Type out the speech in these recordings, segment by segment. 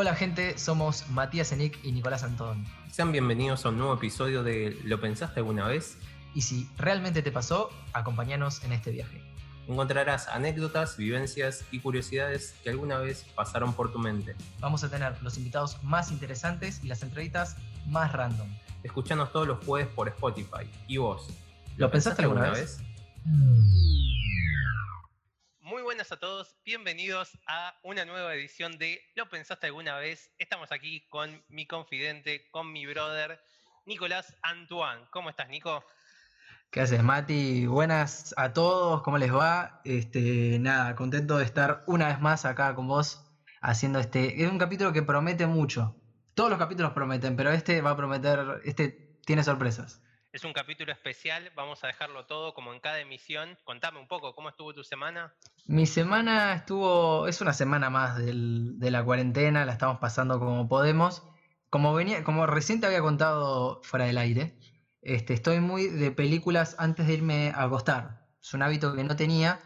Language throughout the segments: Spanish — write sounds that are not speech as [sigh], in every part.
Hola gente, somos Matías Enick y Nicolás Antón. Sean bienvenidos a un nuevo episodio de ¿Lo pensaste alguna vez? Y si realmente te pasó, acompáñanos en este viaje. Encontrarás anécdotas, vivencias y curiosidades que alguna vez pasaron por tu mente. Vamos a tener los invitados más interesantes y las entrevistas más random. Escuchanos todos los jueves por Spotify. ¿Y vos? ¿Lo, pensaste, alguna vez? Muy buenas a todos, bienvenidos a una nueva edición de ¿Lo pensaste alguna vez? Estamos aquí con mi confidente, con mi brother, Nicolás Antoine. ¿Cómo estás, Nico? ¿Qué haces, Mati? Buenas a todos, ¿cómo les va? Este, nada, contento de estar una vez más acá con vos haciendo este. Es un capítulo que promete mucho. Todos los capítulos prometen, pero este va a prometer, este tiene sorpresas. Es un capítulo especial, vamos a dejarlo todo como en cada emisión. Contame un poco, ¿cómo estuvo tu semana? Mi semana estuvo, es una semana más de la cuarentena, la estamos pasando como podemos. Como venía, como recién te había contado fuera del aire, este, estoy muy de películas antes de irme a acostar. Es un hábito que no tenía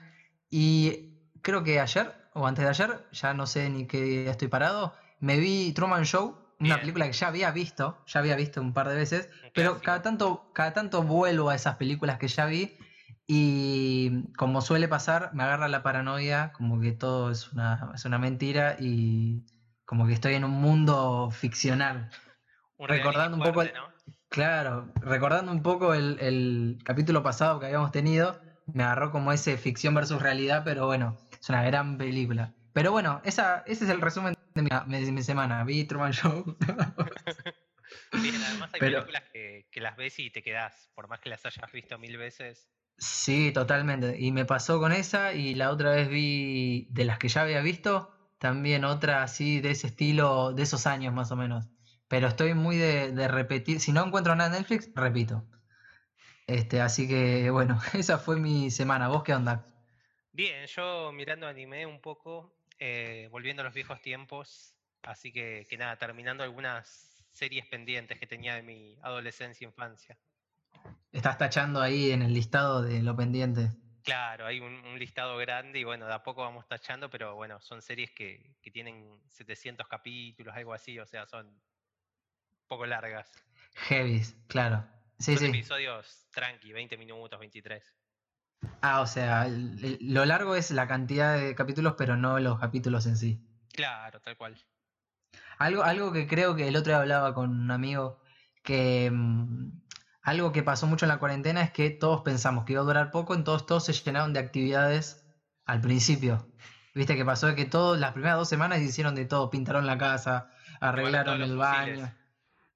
y creo que ayer o antes de ayer, ya no sé ni qué día estoy parado, me vi Truman Show, una película que ya había visto, ya había visto un par de veces, pero cada tanto, cada tanto vuelvo a esas películas que ya vi y como suele pasar, me agarra la paranoia, como que todo es una, es una mentira y como que estoy en un mundo ficcional. Un recordando un poco. Claro, recordando un poco el, el capítulo pasado que habíamos tenido, me agarró como ese ficción versus realidad, pero bueno, es una gran película. Pero bueno, esa, ese es el resumen de mi, de mi semana. Vi Truman Show. [laughs] Bien, además hay Pero- películas que, que las ves y te quedás, por más que las hayas visto mil veces. Sí, totalmente. Y me pasó con esa y la otra vez vi de las que ya había visto, también otra así de ese estilo, de esos años más o menos. Pero estoy muy de, de repetir. Si no encuentro nada en Netflix, repito. Este, así que bueno, [laughs] esa fue mi semana. ¿Vos qué onda? Bien, yo mirando anime un poco, eh, volviendo a los viejos tiempos, así que, que nada, terminando algunas series pendientes que tenía de mi adolescencia e infancia. Estás tachando ahí en el listado de lo pendiente. Claro, hay un, un listado grande y bueno, de a poco vamos tachando, pero bueno, son series que, que tienen 700 capítulos, algo así, o sea, son un poco largas. Heavies, claro. Sí, son sí. episodios tranqui, 20 minutos, 23. Ah, o sea, lo largo es la cantidad de capítulos, pero no los capítulos en sí. Claro, tal cual. Algo, algo que creo que el otro día hablaba con un amigo, que mm, algo que pasó mucho en la cuarentena es que todos pensamos que iba a durar poco, entonces todos se llenaron de actividades al principio. Viste que pasó de que todos, las primeras dos semanas hicieron de todo, pintaron la casa, arreglaron el fusiles. baño.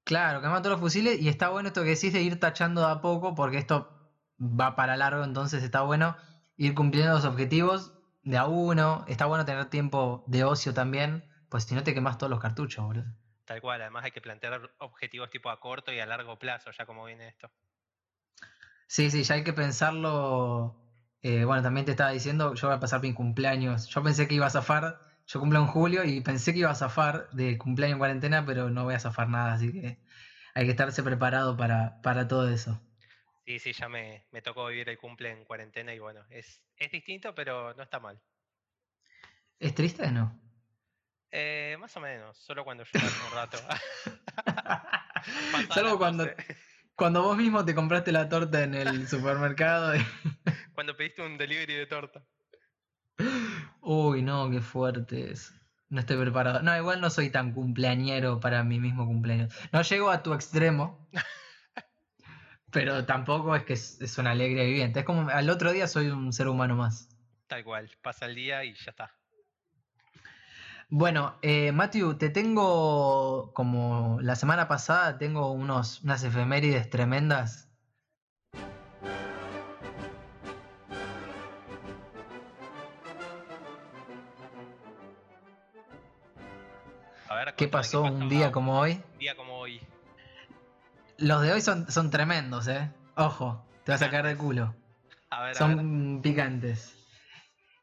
Claro, quemaron todos los fusiles y está bueno esto que decís de ir tachando de a poco porque esto va para largo, entonces está bueno ir cumpliendo los objetivos de a uno, está bueno tener tiempo de ocio también, pues si no te quemas todos los cartuchos, boludo. Tal cual, además hay que plantear objetivos tipo a corto y a largo plazo, ya como viene esto. Sí, sí, ya hay que pensarlo. eh, bueno, también te estaba diciendo, yo voy a pasar mi cumpleaños. Yo pensé que iba a zafar, yo cumplo en julio y pensé que iba a zafar de cumpleaños en cuarentena, pero no voy a zafar nada, así que hay que estarse preparado para, para todo eso. Sí, sí, ya me, me tocó vivir el cumple en cuarentena y bueno, es, es distinto, pero no está mal. ¿Es triste o no? Eh, más o menos, solo cuando lloras un rato. [laughs] Salvo cuando, 12. cuando vos mismo te compraste la torta en el supermercado. y- [laughs] Cuando pediste un delivery de torta. Uy, no, qué fuerte es. No estoy preparado. No, igual no soy tan cumpleañero para mi mismo cumpleaños. No llego a tu extremo. [laughs] pero tampoco es que es, es una alegría viviente. Es como al otro día soy un ser humano más. Tal cual, pasa el día y ya está. Bueno, eh, Matthew, te tengo como la semana pasada, tengo unos, unas efemérides tremendas. A ver, ¿Qué contame pasó un día como hoy? Un día como hoy. Los de hoy son, son tremendos, ¿eh? Ojo, te vas a caer de culo. A ver, a ver. Son picantes.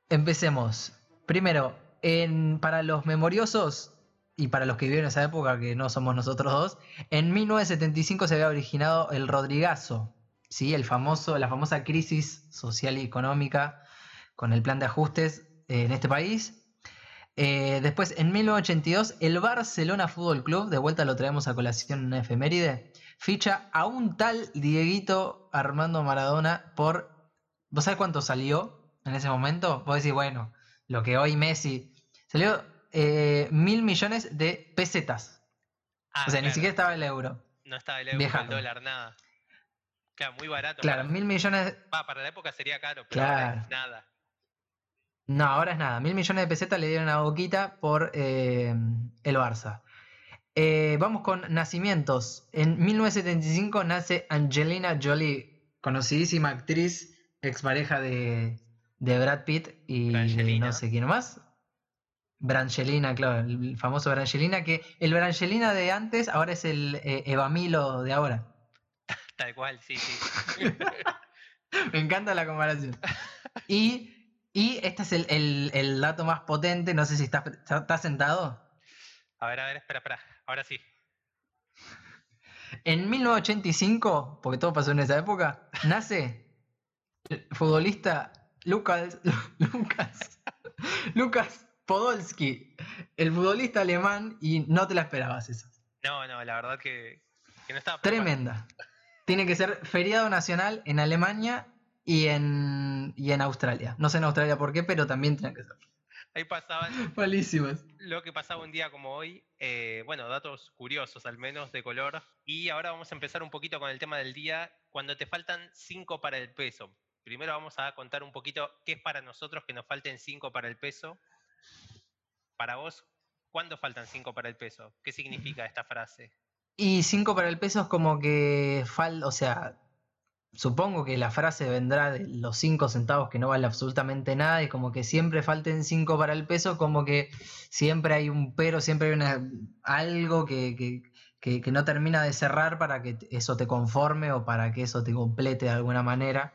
Empecemos. Primero, en, para los memoriosos y para los que vivieron esa época, que no somos nosotros dos, en 1975 se había originado el Rodrigazo, ¿sí? el famoso, la famosa crisis social y económica con el plan de ajustes eh, en este país. Eh, después, en 1982, el Barcelona Fútbol Club, de vuelta lo traemos a colación en una efeméride, ficha a un tal Dieguito Armando Maradona por. ¿Vos sabés cuánto salió en ese momento? Vos decís, bueno, lo que hoy Messi. Salió eh, mil millones de pesetas. Ah, o sea, ni siquiera estaba el euro. No estaba el euro, viajando. el dólar, nada. Claro, muy barato. Claro, para, mil millones. va, para la época sería caro, pero Claro. nada. No, ahora es nada. Mil millones de pesetas le dieron a Boquita por eh, el Barça. Eh, vamos con nacimientos. En 1975 nace Angelina Jolie, conocidísima actriz, expareja de, de Brad Pitt y Brangelina. no sé quién más. Brangelina, claro, el famoso Brangelina, que el Brangelina de antes ahora es el eh, Evamilo de ahora. Tal cual, sí, sí. [laughs] Me encanta la comparación. Y, y este es el, el- el dato más potente, no sé si estás, estás sentado. A ver, a ver, espera, espera. Ahora sí. En 1985, porque todo pasó en esa época, nace el futbolista Lucas, [laughs] Lucas, Lucas Podolski, el futbolista alemán, y no te la esperabas esa. No, no, la verdad que, que no estaba preparado. Tremenda. Tiene que ser feriado nacional en Alemania y en, y en Australia. No sé en Australia por qué, pero también tiene que ser. Ahí pasaban [laughs] Malísimas. lo que pasaba un día como hoy. eh, bueno, datos curiosos al menos de color. Y ahora vamos a empezar un poquito con el tema del día. Cuando te faltan 5 para el peso. Primero vamos a contar un poquito qué es para nosotros que nos falten 5 para el peso. Para vos, ¿cuándo faltan 5 para el peso? ¿Qué significa esta frase? Y 5 para el peso es como que falta, o sea, supongo que la frase vendrá de los 5 centavos que no vale absolutamente nada y como que siempre falten 5 para el peso, como que siempre hay un pero, siempre hay algo que, que- que- no termina de cerrar para que eso te conforme o para que eso te complete de alguna manera.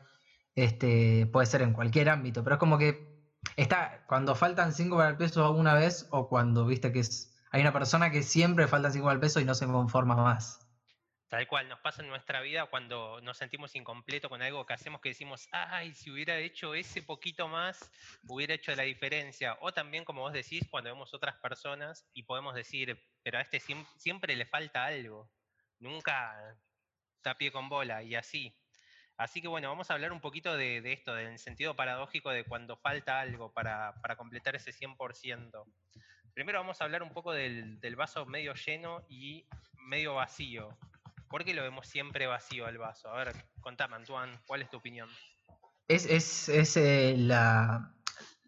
Este, puede ser en cualquier ámbito, pero es como que está cuando faltan 5 para el peso alguna vez o cuando viste que es, hay una persona que siempre faltan 5 para el peso y no se conforma más. Tal cual, nos pasa en nuestra vida cuando nos sentimos incompletos con algo que hacemos que decimos, ay, si hubiera hecho ese poquito más, hubiera hecho la diferencia. O también, como vos decís, cuando vemos otras personas y podemos decir, pero a este siem- siempre le falta algo, nunca está pie con bola y así. Así que bueno, vamos a hablar un poquito de, de esto, del sentido paradójico de cuando falta algo para, para completar ese 100%. Primero vamos a hablar un poco del, del vaso medio lleno y medio vacío. ¿Por qué lo vemos siempre vacío el vaso? A ver, contame, Antoine, ¿cuál es tu opinión? Es, es, es, eh, la,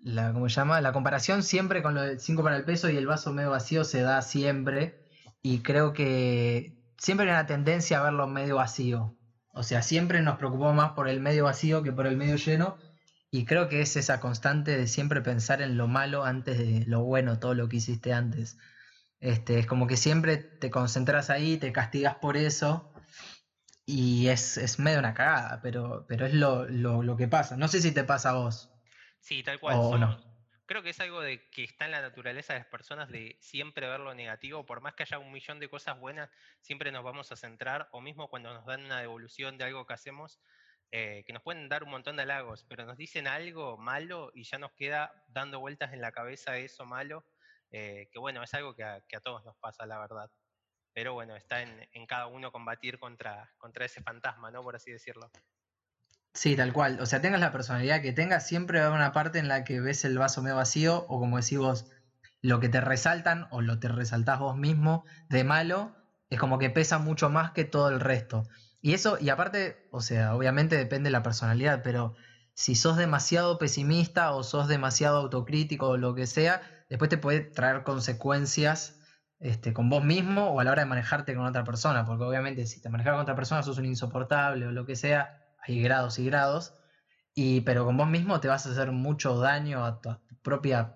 la, ¿cómo? La comparación siempre con lo del 5 para el peso y el vaso medio vacío se da siempre. Y creo que siempre hay una tendencia a verlo medio vacío. O sea, siempre nos preocupamos más por el medio vacío que por el medio lleno. Y creo que es esa constante de siempre pensar en lo malo antes de lo bueno, todo lo que hiciste antes. Este, es como que siempre te concentras ahí, te castigas por eso. Y es, es medio una cagada, pero, pero es lo, lo, lo que pasa. No sé si te pasa a vos. Sí, tal cual. O no. Creo que es algo de que está en la naturaleza de las personas de siempre ver lo negativo. Por más que haya un millón de cosas buenas, siempre nos vamos a centrar, o mismo cuando nos dan una devolución de algo que hacemos, eh, que nos pueden dar un montón de halagos, pero nos dicen algo malo y ya nos queda dando vueltas en la cabeza eso malo, eh, que bueno, es algo que a, todos nos pasa, la verdad. Pero bueno, está en, en cada uno combatir contra, contra ese fantasma, ¿no? Por así decirlo. Sí, tal cual. O sea, tengas la personalidad que tengas, siempre va a haber una parte en la que ves el vaso medio vacío, o como decís vos, lo que te resaltan o lo te resaltás vos mismo de malo, es como que pesa mucho más que todo el resto. Y eso, y aparte, o sea, obviamente depende de la personalidad, pero si sos demasiado pesimista o sos demasiado autocrítico o lo que sea, después te puede traer consecuencias este, con vos mismo o a la hora de manejarte con otra persona, porque obviamente si te manejas con otra persona sos un insoportable o lo que sea, hay grados y grados, y, pero con vos mismo te vas a hacer mucho daño a tu, propia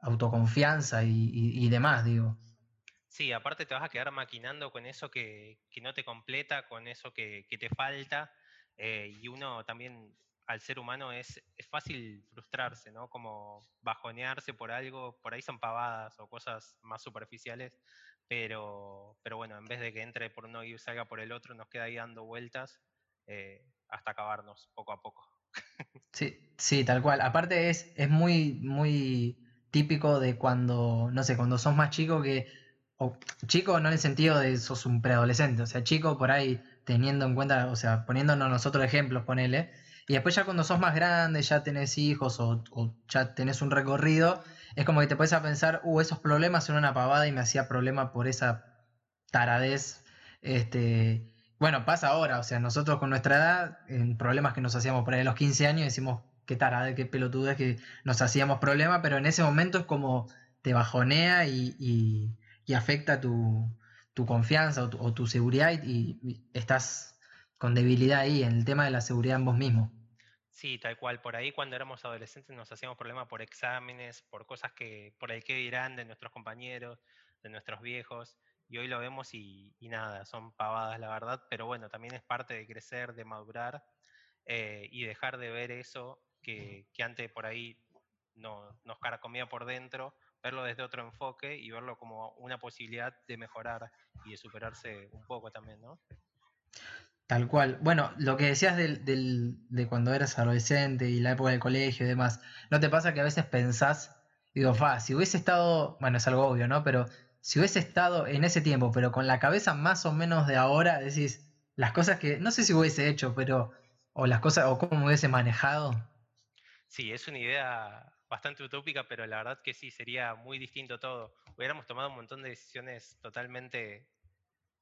autoconfianza y, demás, digo. Sí, aparte te vas a quedar maquinando con eso que, no te completa, con eso que, que te falta, eh, y uno también, al ser humano, es, es fácil frustrarse, ¿no? Como bajonearse por algo, por ahí son pavadas o cosas más superficiales, pero, pero bueno, en vez de que entre por uno y salga por el otro, nos queda ahí dando vueltas eh, hasta acabarnos poco a poco. [laughs] Sí, sí, tal cual. Aparte es, es muy, muy típico de cuando, no sé, cuando sos más chico que, o chico no en el sentido de sos un preadolescente, o sea, chico por ahí teniendo en cuenta, o sea, poniéndonos nosotros ejemplos, ponele, y después ya cuando sos más grande, ya tenés hijos o, ya tenés un recorrido, es como que te puedes a pensar, uh, esos problemas son una pavada y me hacía problema por esa taradez, este, bueno, pasa ahora, o sea, nosotros con nuestra edad, en problemas que nos hacíamos por ahí a los 15 años, decimos, qué tarada, qué pelotuda que nos hacíamos problema, pero en ese momento es como te bajonea y, afecta tu, confianza o tu, seguridad y, estás con debilidad ahí en el tema de la seguridad en vos mismo. Sí, tal cual. Por ahí cuando éramos adolescentes nos hacíamos problema por exámenes, por cosas que por el que dirán de nuestros compañeros, de nuestros viejos. Y hoy lo vemos y, nada, son pavadas la verdad, pero bueno, también es parte de crecer, de madurar eh, y dejar de ver eso que, antes por ahí no, nos caracomía por dentro, verlo desde otro enfoque y verlo como una posibilidad de mejorar y de superarse un poco también, ¿no? Tal cual. Bueno, lo que decías de cuando eras adolescente y la época del colegio y demás, ¿no te pasa que a veces pensás, digo, fa, si hubiese estado, bueno, es algo obvio, ¿no? Pero si hubiese estado en ese tiempo, pero con la cabeza más o menos de ahora, decís, las cosas que, no sé si hubiese hecho, pero, o las cosas, o cómo me hubiese manejado, Sí, es una idea bastante utópica, pero la verdad que sí, sería muy distinto todo. Hubiéramos tomado un montón de decisiones totalmente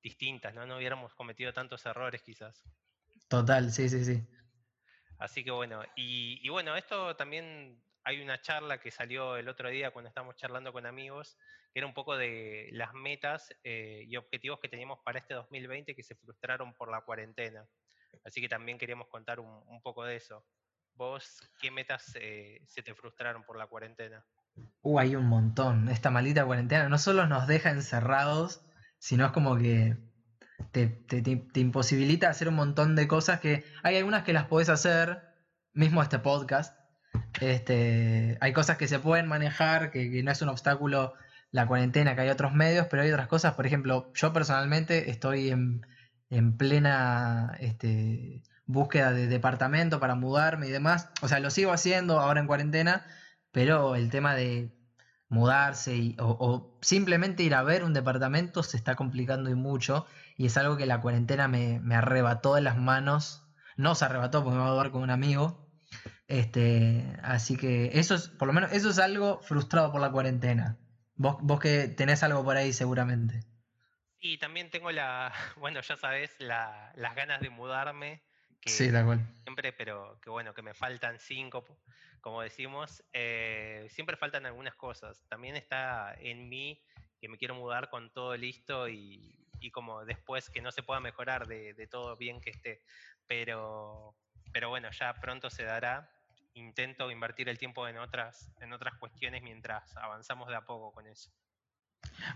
distintas, ¿no? No hubiéramos cometido tantos errores quizás. Total, sí, sí, sí. Así que bueno, y, bueno, esto también hay una charla que salió el otro día cuando estábamos charlando con amigos, que era un poco de las metas eh, y objetivos que teníamos para este 2020 que se frustraron por la cuarentena. Así que también queríamos contar un poco de eso. ¿Vos qué metas eh, se te frustraron por la cuarentena? Uh, hay un montón. Esta maldita cuarentena no solo nos deja encerrados, sino es como que te, imposibilita hacer un montón de cosas que hay algunas que las podés hacer, mismo este podcast. Este, hay cosas que se pueden manejar, que, no es un obstáculo la cuarentena, que hay otros medios, pero hay otras cosas, por ejemplo, yo personalmente estoy en, en plena este, búsqueda de departamento para mudarme y demás. O sea, lo sigo haciendo ahora en cuarentena, pero el tema de mudarse y, o, simplemente ir a ver un departamento se está complicando y mucho. Y es algo que la cuarentena me, arrebató de las manos. No se arrebató porque me voy a mudar con un amigo. Este, así que eso es, por lo menos, eso es algo frustrado por la cuarentena. Vos, vos que tenés algo por ahí seguramente. Y también tengo la, [laughs] bueno, ya sabes, las ganas de mudarme sí, da igual. Siempre, pero que bueno, que me faltan cinco, como decimos. Eh, siempre faltan algunas cosas. También está en mí que me quiero mudar con todo listo y, como después que no se pueda mejorar de, todo bien que esté. Pero, pero bueno, ya pronto se dará. Intento invertir el tiempo en otras, en otras cuestiones mientras avanzamos de a poco con eso.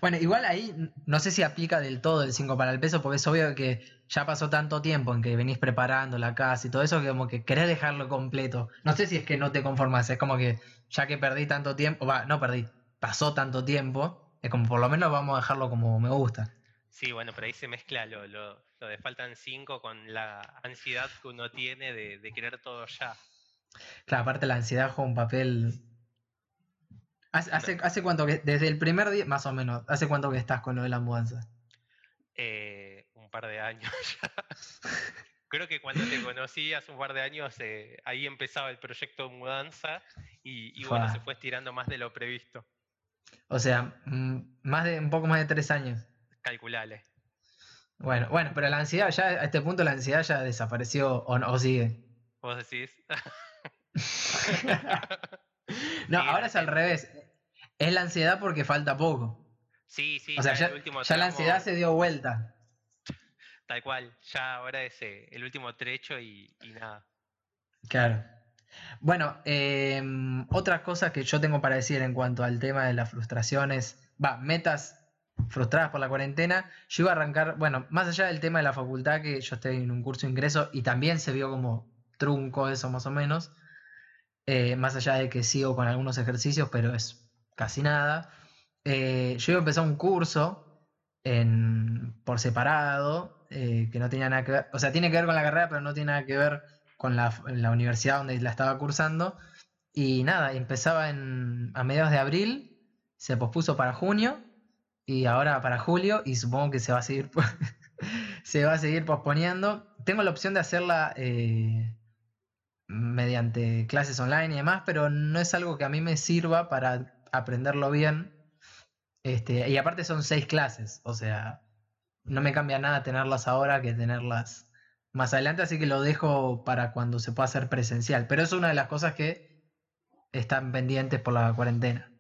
Bueno, igual ahí no sé si aplica del todo el 5 para el peso, porque es obvio que ya pasó tanto tiempo en que venís preparando la casa y todo eso, que como que querés dejarlo completo. No sé si es que no te conformas, es como que ya que perdí tanto tiempo, va, no perdí, pasó tanto tiempo, es como por lo menos vamos a dejarlo como me gusta. Sí, bueno, pero ahí se mezcla lo, lo, de faltan 5 con la ansiedad que uno tiene de, de querer todo ya. Claro, aparte la ansiedad juega un papel ¿Hace, hace, cuánto que, desde el primer día, más o menos, hace cuánto que estás con lo de la mudanza? Eh, un par de años [laughs] ya. Creo que cuando te conocí hace un par de años, eh, ahí empezaba el proyecto de mudanza y, bueno, se fue estirando más de lo previsto. O sea, mm, más de un poco más de tres años. Calculale. Bueno, bueno, pero la ansiedad ya, a este punto la ansiedad ya desapareció o, o sigue. ¿Vos decís? [laughs] [laughs] no, ahora es al revés. Es la ansiedad porque falta poco. Sí, sí. O sea, ya, la ansiedad se dio vuelta. Tal cual, ya ahora es eh, el último trecho y, nada. Claro. Bueno, em, otra cosa que yo tengo para decir en cuanto al tema de las frustraciones, va, metas frustradas por la cuarentena, yo iba a arrancar, bueno, más allá del tema de la facultad, que yo estoy en un curso de ingreso y también se vio como trunco eso más o menos, eh, más allá de que sigo con algunos ejercicios, pero es casi nada. Eh, yo iba a empezar un curso por separado, eh, que no tenía nada que ver, o sea, tiene que ver con la carrera, pero no tiene nada que ver con la, universidad donde la estaba cursando. Y nada, empezaba en, a mediados de abril, se pospuso para junio y ahora para julio y supongo que se va a seguir, [laughs] se va a seguir posponiendo. Tengo la opción de hacerla mediante clases online y demás, pero no es algo que a mí me sirva para aprenderlo bien. Este, y aparte son seis clases, o sea, no me cambia nada tenerlas ahora que tenerlas más adelante, así que lo dejo para cuando se pueda hacer presencial. Pero es una de las cosas que están pendientes por la cuarentena.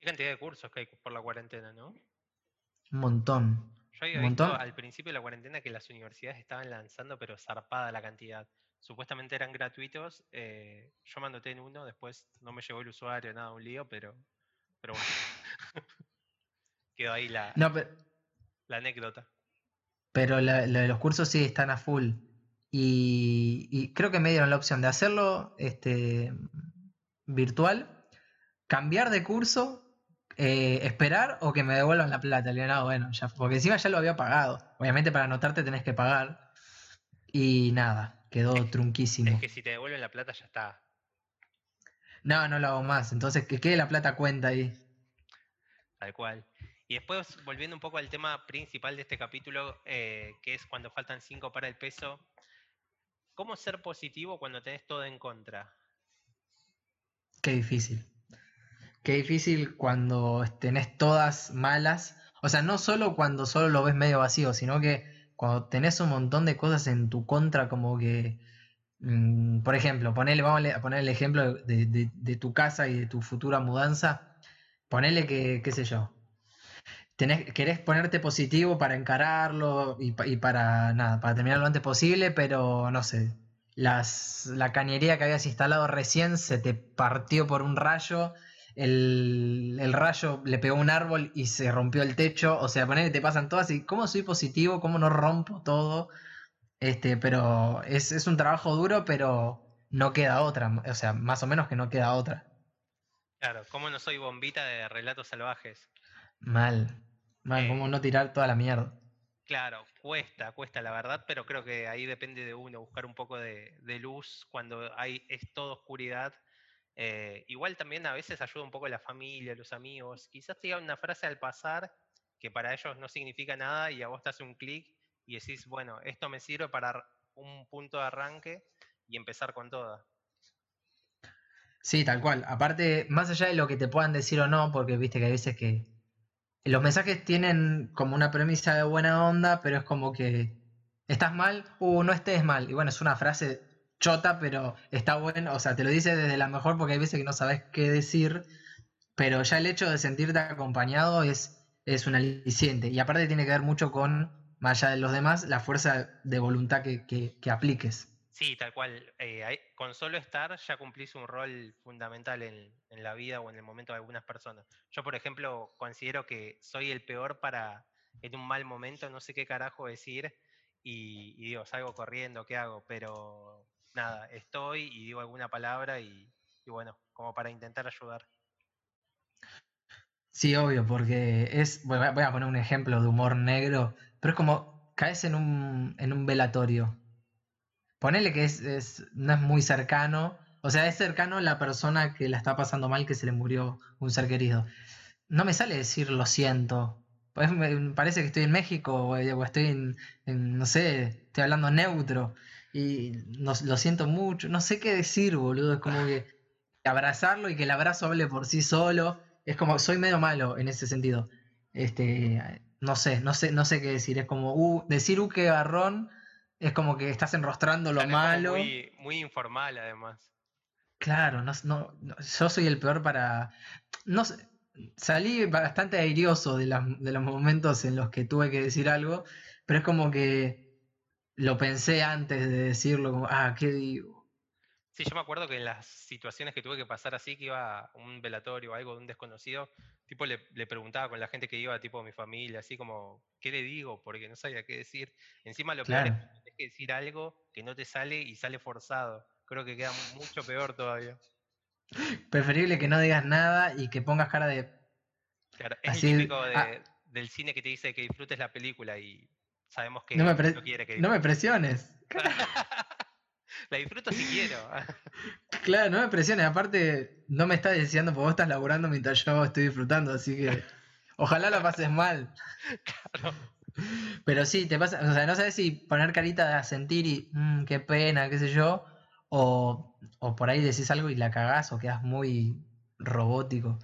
¿Qué cantidad de cursos que hay por la cuarentena, no? Un montón. Yo había visto al principio de la cuarentena que las universidades estaban lanzando, pero zarpada la cantidad. Supuestamente eran gratuitos. Eh, yo me anoté en uno, después no me llegó el usuario, nada, un lío, pero, pero bueno. [laughs] Quedó ahí la, la anécdota. Pero lo de los cursos sí están a full. Y, creo que me dieron la opción de hacerlo este, virtual, cambiar de curso, eh, esperar o que me devuelvan la plata. Le no, bueno, ya, porque encima ya lo había pagado. Obviamente para anotarte tenés que pagar. Y nada, quedó trunquísimo. Es que si te devuelven la plata ya está. No, no lo hago más. Entonces que quede la plata cuenta ahí. Tal cual. Y después, volviendo un poco al tema principal de este capítulo, eh, que es cuando faltan cinco para el peso, ¿cómo ser positivo cuando tenés todo en contra? Qué difícil. Qué difícil cuando tenés todas malas. O sea, no solo cuando solo lo ves medio vacío, sino que cuando tenés un montón de cosas en tu contra, como que, mm, por ejemplo, ponele, vamos a poner el ejemplo de, tu casa y de tu futura mudanza. Ponele que, qué sé yo, querés ponerte positivo para encararlo y, para nada, para terminar lo antes posible, pero no sé, la cañería que habías instalado recién se te partió por un rayo, el, rayo le pegó un árbol y se rompió el techo, o sea, ponele, te pasan todas y cómo soy positivo, cómo no rompo todo, este, pero es, es un trabajo duro, pero no queda otra, o sea, más o menos que no queda otra. Claro, ¿cómo no soy bombita de relatos salvajes? Mal. Man, ¿cómo no tirar toda la mierda? Claro, cuesta, cuesta la verdad, pero creo que ahí depende de uno, buscar un poco de, luz cuando hay, es toda oscuridad. Eh, igual también a veces ayuda un poco la familia, los amigos. Quizás te digan una frase al pasar que para ellos no significa nada y a vos te hace un clic y decís, bueno, esto me sirve para un punto de arranque y empezar con toda. Sí, tal cual. Aparte, más allá de lo que te puedan decir o no, porque viste que hay veces que los mensajes tienen como una premisa de buena onda, pero es como que estás mal, uh, no estés mal. Y bueno, es una frase chota, pero está bueno, o sea, te lo dice desde la mejor porque hay veces que no sabes qué decir, pero ya el hecho de sentirte acompañado es, es un aliciente. Y aparte tiene que ver mucho con, más allá de los demás, la fuerza de voluntad que, que apliques. Sí, tal cual. Eh, con solo estar ya cumplís un rol fundamental en, la vida o en el momento de algunas personas. Yo, por ejemplo, considero que soy el peor para, en un mal momento, no sé qué carajo decir y, digo, salgo corriendo, ¿qué hago? Pero nada, estoy y digo alguna palabra y, bueno, como para intentar ayudar. Sí, obvio, porque es, voy a poner un ejemplo de humor negro, pero es como caes en un, en un velatorio ponele que es, no es muy cercano, o sea, es cercano a la persona que la está pasando mal, que se le murió un ser querido. No me sale decir lo siento. Pues parece que estoy en México o, estoy en, no sé, estoy hablando neutro y no, lo siento mucho. No sé qué decir, boludo. Es como que abrazarlo y que el abrazo hable por sí solo. Es como, soy medio malo en ese sentido. Este, no sé, no sé, no sé qué decir. Es como, uh, decir, uh, qué garrón es como que estás enrostrando lo malo. Muy, muy, informal, además. Claro, no, no, yo soy el peor para. No salí bastante airioso de, de los momentos en los que tuve que decir algo, pero es como que lo pensé antes de decirlo, como, ah, ¿qué digo? Sí, yo me acuerdo que en las situaciones que tuve que pasar así, que iba a un velatorio o algo de un desconocido, tipo le, preguntaba con la gente que iba, tipo mi familia, así como, ¿qué le digo? Porque no sabía qué decir. Encima lo peor es que decir algo que no te sale y sale forzado. Creo que queda mucho peor todavía. Preferible que no digas nada y que pongas cara de... Claro, es el típico ah. del cine que te dice que disfrutes la película y sabemos que no me, quiere que No me presiones. [laughs] La disfruto si quiero. [laughs] Claro, no me presiones. Aparte, no me estás deseando porque vos estás laburando mientras yo estoy disfrutando, así que [laughs] ojalá lo pases mal. Claro. Pero sí, te pasa, o sea, no sabes si poner carita de sentir y "Mm, qué pena, qué sé yo, o, o por ahí decís algo y la cagás o quedás muy robótico.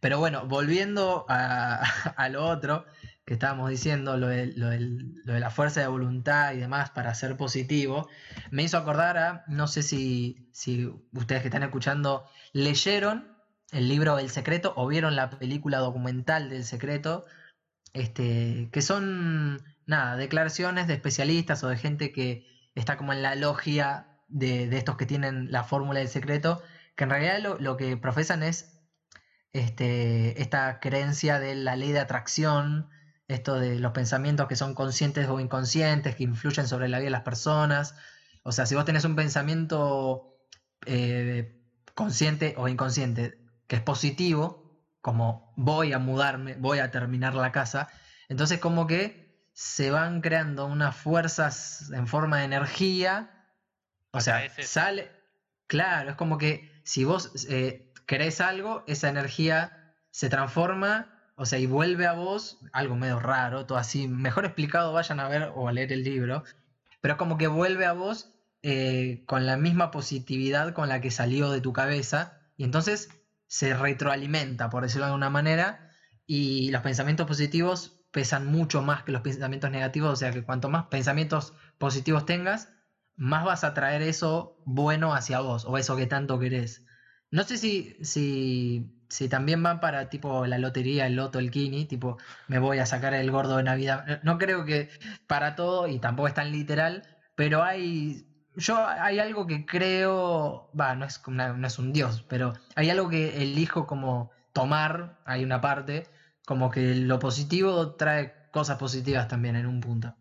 Pero bueno, volviendo a, a lo otro que estábamos diciendo, lo de, la fuerza de voluntad y demás para ser positivo, me hizo acordar a, no sé si, si ustedes que están escuchando leyeron el libro El Secreto o vieron la película documental del Secreto, este, que son, nada, declaraciones de especialistas o de gente que está como en la logia de, de estos que tienen la fórmula del secreto, que en realidad lo, lo que profesan es este, esta creencia de la ley de atracción, esto de los pensamientos que son conscientes o inconscientes, que influyen sobre la vida de las personas. O sea, si vos tenés un pensamiento eh, consciente o inconsciente que es positivo, como voy a mudarme, voy a terminar la casa, entonces como que se van creando unas fuerzas en forma de energía, o sea, sale, claro, es como que si vos eh, querés algo, esa energía se transforma, o sea, y vuelve a vos, algo medio raro, todo así, mejor explicado, vayan a ver o a leer el libro, pero es como que vuelve a vos eh, con la misma positividad con la que salió de tu cabeza, y entonces se retroalimenta, por decirlo de alguna manera, y los pensamientos positivos pesan mucho más que los pensamientos negativos, o sea que cuanto más pensamientos positivos tengas, más vas a traer eso bueno hacia vos, o eso que tanto querés. No sé si, si, si también va para tipo la lotería, el loto, el kini, tipo me voy a sacar el gordo de Navidad. No creo que para todo, y tampoco es tan literal, pero hay, yo hay algo que creo, va, no es, una- no es un dios, pero hay algo que elijo como tomar, hay una parte, como que lo positivo trae cosas positivas también en un punto.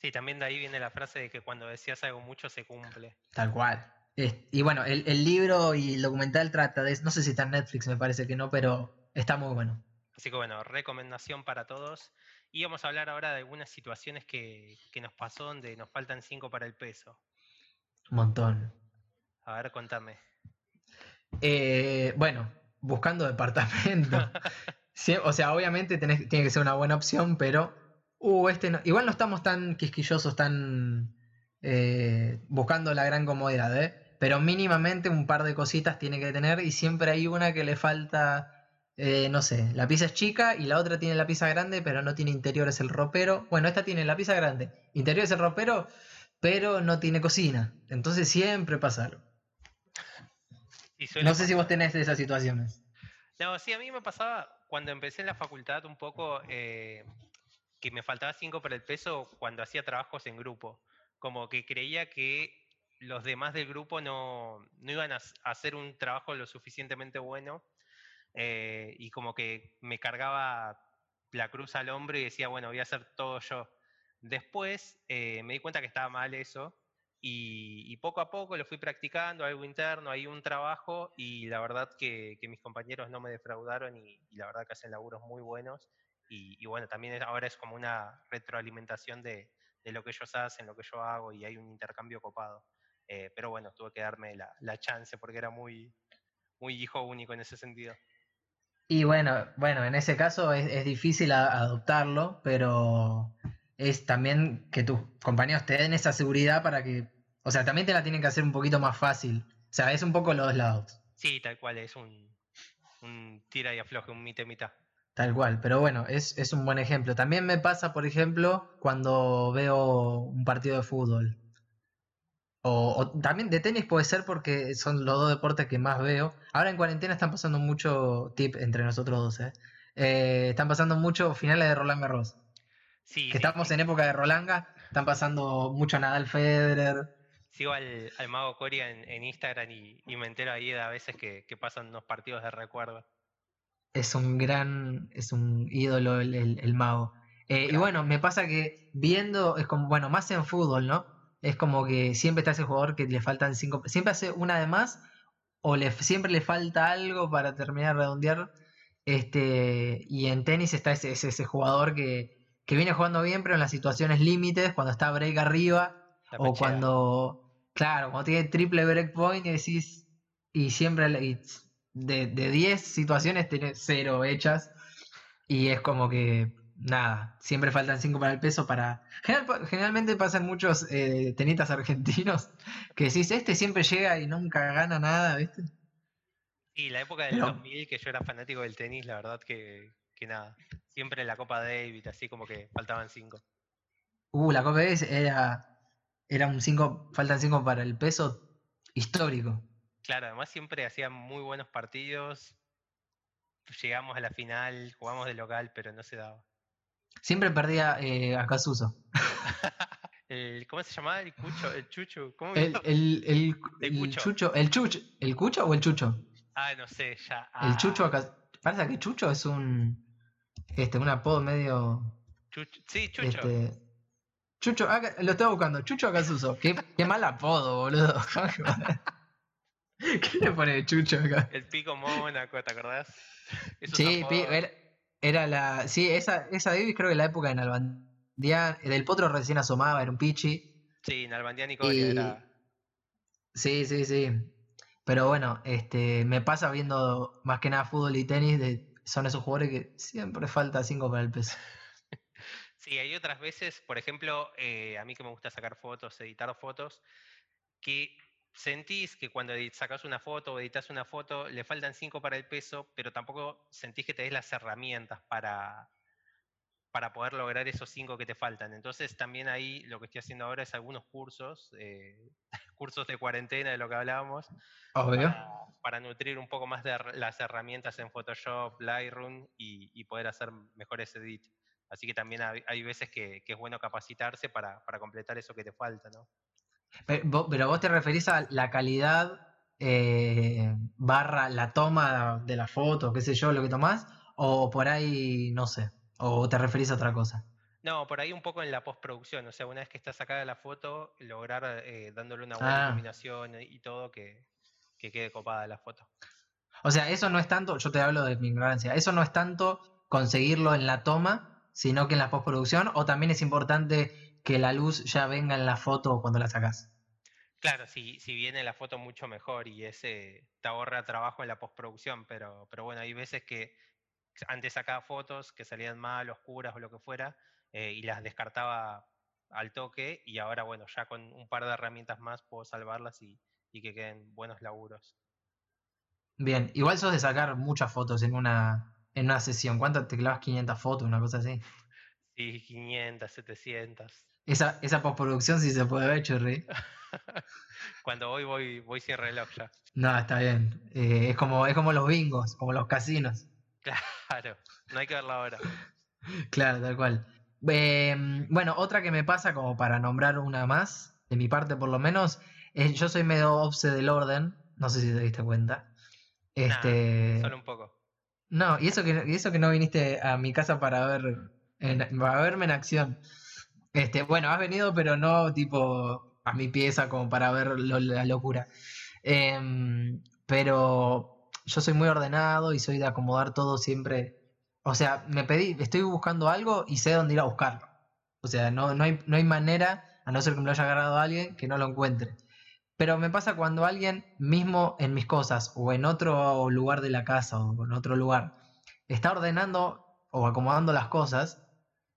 Sí, también de ahí viene la frase de que cuando decías algo mucho se cumple. Tal cual. Y bueno, el, el libro y el documental trata de eso. No sé si está en Netflix, me parece que no, pero está muy bueno. Así que bueno, recomendación para todos. Y vamos a hablar ahora de algunas situaciones que, que nos pasó donde nos faltan 5 para el peso. Un montón. A ver, contame. Eh, bueno, buscando departamento. [laughs] Sí, o sea, obviamente tenés- tiene que ser una buena opción, pero. Uh, este no- igual no estamos tan quisquillosos, tan. eh, buscando la gran comodidad, ¿eh? Pero mínimamente un par de cositas tiene que tener y siempre hay una que le falta. eh, no sé, la pieza es chica y la otra tiene la pieza grande, pero no tiene interior, es el ropero. Bueno, esta tiene la pieza grande, interior es el ropero, pero no tiene cocina. Entonces siempre pasa algo. Y No sé si vos tenés esas situaciones. No, sí, a mí me pasaba cuando empecé en la facultad un poco eh, que me faltaba 5 para el peso cuando hacía trabajos en grupo. Como que creía que los demás del grupo no, no iban a hacer un trabajo lo suficientemente bueno eh, y como que me cargaba la cruz al hombro y decía, bueno, voy a hacer todo yo. Después eh, me di cuenta que estaba mal eso y, poco a poco lo fui practicando, algo interno, hay un trabajo y la verdad que, que mis compañeros no me defraudaron y, la verdad que hacen laburos muy buenos y, y bueno, también ahora es como una retroalimentación de, de lo que ellos hacen, lo que yo hago y hay un intercambio copado. Eh, pero bueno, tuve que darme la, la chance porque era muy, muy hijo único en ese sentido. Y bueno, bueno, en ese caso es, es difícil a- adoptarlo, pero es también que tus compañeros te den esa seguridad para que, o sea, también te la tienen que hacer un poquito más fácil. O sea, es un poco los dos lados, Sí, tal cual, es un, un tira y afloje, un mitad y mitad. tal cual. Pero bueno, es, es un buen ejemplo. También me pasa, por ejemplo, cuando veo un partido de fútbol. O, o también de tenis puede ser porque son los dos deportes que más veo. Ahora en cuarentena están pasando mucho tip entre nosotros dos, ¿eh? Eh, están pasando mucho finales de Roland Garros. Sí, que sí, estamos sí. en época de Rolanga, están pasando mucho Nadal Federer. Sigo al, al mago Coria en, en Instagram y, y me entero ahí de a veces que, que pasan unos partidos de recuerdo. Es un gran, es un ídolo el, el- el mago. Eh, y bueno, me pasa que viendo, es como, bueno, más en fútbol, ¿no? Es como que siempre está ese jugador que le faltan cinco, siempre hace una de más, o le, siempre le falta algo para terminar de redondear. Este, y en tenis está ese, ese, ese jugador que, que viene jugando bien, pero en las situaciones límites, cuando está break arriba, La o cuando claro, cuando tiene triple breakpoint y decís, y siempre y de, de 10 situaciones tenés 0 hechas, y es como que, nada, siempre faltan 5 para el peso para... General- generalmente pasan muchos eh, tenistas argentinos [laughs] que decís, este siempre llega y nunca gana nada, ¿viste? Y la época del Pero- 2000, que yo era fanático del tenis, la verdad que, que nada. Siempre la Copa David, así como que faltaban cinco. Uh, la Copa Davis era, era un 5, faltan 5 para el peso histórico. Claro, además siempre hacían muy buenos partidos. Llegamos a la final, jugamos de local, pero no se daba. Siempre perdía eh, a Casuso. [laughs] El, ¿Cómo se llamaba? El Cucho, el Chuchu. ¿Cómo El, el, el, [laughs] El Cucho. Chucho, el Chucho, ¿el Cucho o el Chucho? Ah, no sé, ya. El Chucho ah, acá. Parece que Chucho es un. Este, un apodo medio. Chucho. Sí, Chucho. Este. Chucho, acá- lo estaba buscando. Chucho Acasuso. Qué, qué mal apodo, boludo. [laughs] ¿Qué le pone Chucho acá? El Pico Mónaco, ¿te acordás? Esos Sí, pi- apodos. era, era la. Sí, esa, esa Davis creo que la época de Nalbandián. Del Potro recién asomaba, era un pichi. Sí, Nalbandián y Coria Y- era. Sí, sí, sí. Pero bueno, este, me pasa viendo más que nada fútbol y tenis, de, son esos jugadores que siempre falta 5 para el peso. [laughs] Sí, hay otras veces, por ejemplo, eh, a mí que me gusta sacar fotos, editar fotos, que sentís que cuando sacas una foto o editas una foto le faltan 5 para el peso, pero tampoco sentís que te des las herramientas para, para poder lograr esos 5 que te faltan. Entonces también ahí lo que estoy haciendo ahora es algunos cursos, eh, [laughs] cursos de cuarentena de lo que hablábamos, para, para nutrir un poco más de las herramientas en Photoshop, Lightroom y, y poder hacer mejores edits. Así que también hay, hay veces que, que es bueno capacitarse para, para completar eso que te falta, ¿no? Pero vos, pero vos te referís a la calidad eh, barra la toma de la foto, qué sé yo, lo que tomás, o por ahí, no sé, o te referís a otra cosa. No, por ahí un poco en la postproducción, o sea, una vez que está sacada la foto, lograr eh, dándole una buena Ah. iluminación y todo que, que quede copada la foto. O sea, eso no es tanto, yo te hablo de mi ignorancia, eso no es tanto conseguirlo en la toma, sino que en la postproducción, o también es importante que la luz ya venga en la foto cuando la sacás. Claro, si, si viene la foto mucho mejor y ese te ahorra trabajo en la postproducción, pero, pero bueno, hay veces que antes sacaba fotos que salían mal, oscuras o lo que fuera, eh, y las descartaba al toque, y ahora bueno, ya con un par de herramientas más puedo salvarlas y, y que queden buenos laburos. Bien, igual sos de sacar muchas fotos en una, en una sesión. ¿Cuánto te clavas 500 fotos, una cosa así? Sí, 500, 700. Esa, esa postproducción sí se puede ver, churri. [laughs] Cuando voy, voy, voy sin reloj ya. No, está bien. Eh, es, como, es como los bingos, como los casinos. Claro, no hay que verla ahora. Claro, tal cual. Eh, bueno, otra que me pasa, como para nombrar una más, de mi parte por lo menos, es yo soy medio obse del orden. No sé si te diste cuenta. Este. Solo un poco. No, y eso que, y eso que no viniste a mi casa para ver en- para verme en acción. Este, bueno, has venido, pero no tipo a mi pieza como para ver la locura. Em, pero yo soy muy ordenado y soy de acomodar todo siempre. O sea, me pedí, estoy buscando algo y sé dónde ir a buscarlo. O sea, no, no hay, no hay manera, a no ser que me lo haya agarrado alguien, que no lo encuentre. Pero me pasa cuando alguien, mismo en mis cosas, o en otro lugar de la casa, o en otro lugar, está ordenando o acomodando las cosas,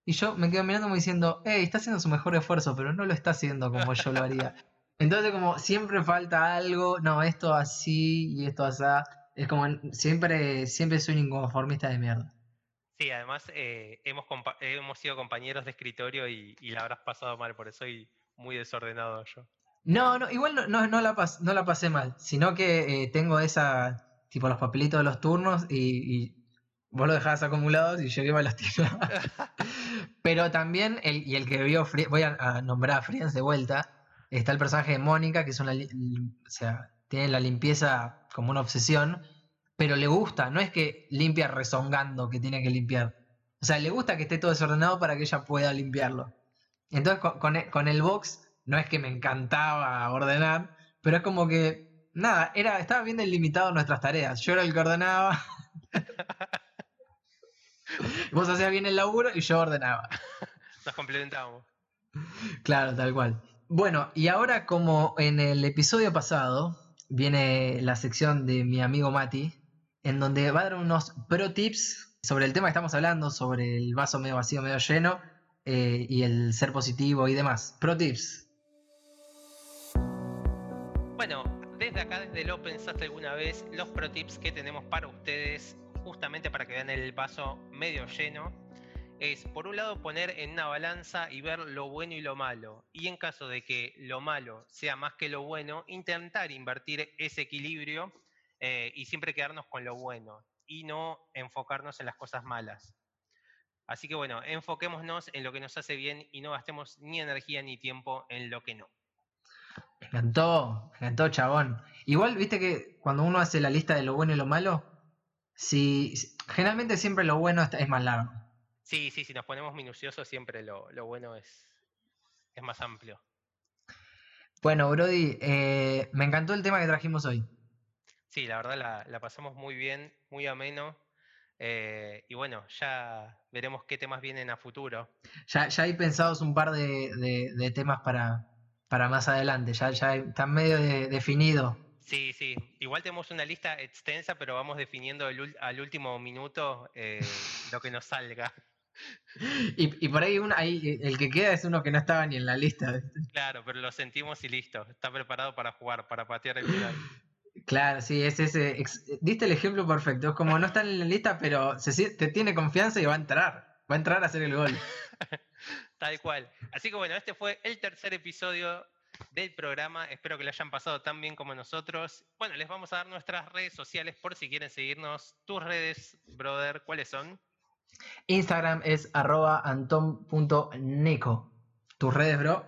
y yo me quedo mirando como diciendo, hey, está haciendo su mejor esfuerzo, pero no lo está haciendo como yo lo haría. [laughs] Entonces, como siempre falta algo, no, esto así y esto así. Es como siempre, siempre soy un inconformista de mierda. Sí, además eh, hemos, hemos sido compañeros de escritorio y, y la habrás pasado mal, por eso soy muy desordenado yo. No, no, igual no, no, no la, pas- no la pasé mal, sino que eh, tengo esa, tipo los papelitos de los turnos y, y vos lo dejabas acumulados y yo iba a los tiraba. [laughs] Pero también, el, y el que vio, voy a, nombrar a Friends de vuelta, está el personaje de Mónica, que es una, o sea, tiene la limpieza como una obsesión, pero le gusta, no es que limpia rezongando que tiene que limpiar. O sea, le gusta que esté todo desordenado para que ella pueda limpiarlo. Entonces, con, con e- con el box, no es que me encantaba ordenar, pero es como que, nada, era, estaba bien delimitado nuestras tareas. Yo era el que ordenaba. [laughs] [laughs] Vos hacías bien el laburo y yo ordenaba. Nos complementamos. Claro, tal cual. Bueno, y ahora como en el episodio pasado viene la sección de mi amigo Mati, en donde va a dar unos pro tips sobre el tema que estamos hablando, sobre el vaso medio vacío, medio lleno, eh, y el ser positivo y demás. Pro tips. Bueno, desde acá, desde Lo Pensaste Alguna Vez, los pro tips que tenemos para ustedes, justamente para que vean el vaso medio lleno, es por un lado poner en una balanza y ver lo bueno y lo malo. Y en caso de que lo malo sea más que lo bueno, intentar invertir ese equilibrio eh, y siempre quedarnos con lo bueno y no enfocarnos en las cosas malas. Así que bueno, enfoquémonos en lo que nos hace bien y no gastemos ni energía ni tiempo en lo que no. Me encantó, me encantó, chabón. Igual, viste que cuando uno hace la lista de lo bueno y lo malo, si generalmente siempre lo bueno es más largo. Sí, sí, si nos ponemos minuciosos siempre lo, bueno es, es más amplio. Bueno, Brody, eh, me encantó el tema que trajimos hoy. Sí, la verdad la, pasamos muy bien, muy ameno. Eh, y bueno, ya veremos qué temas vienen a futuro. Ya, ya hay pensados un par de, temas para, para, más adelante, ya, ya están medio definido. Sí, sí, igual tenemos una lista extensa, pero vamos definiendo al último minuto eh, lo que nos salga. Y, por ahí, ahí el que queda es uno que no estaba ni en la lista. Claro, pero lo sentimos y listo. Está preparado para jugar, para patear el final. Claro, sí, es ese. diste el ejemplo perfecto. Es como no está en la lista, pero se, te tiene confianza y va a entrar. Va a entrar a hacer el gol. [laughs] Tal cual. Así que bueno, este fue el tercer episodio del programa. Espero que lo hayan pasado tan bien como nosotros. Bueno, les vamos a dar nuestras redes sociales por si quieren seguirnos. Tus redes, brother, ¿cuáles son? Instagram es arroba anton.neco. ¿Tus redes, bro?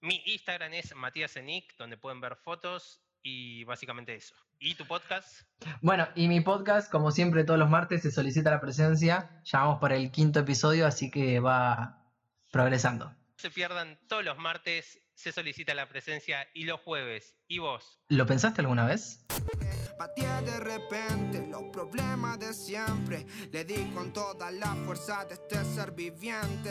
Mi Instagram es Matías Enic, donde pueden ver fotos y básicamente eso. ¿Y tu podcast? Bueno, y mi podcast, como siempre, todos los martes se solicita la presencia. Ya vamos por el quinto episodio, así que va progresando. No se pierdan todos los martes, se solicita la presencia y los jueves. ¿Y vos? ¿Lo pensaste alguna vez? de repente los problemas de siempre. Le di con toda la fuerza de este ser viviente.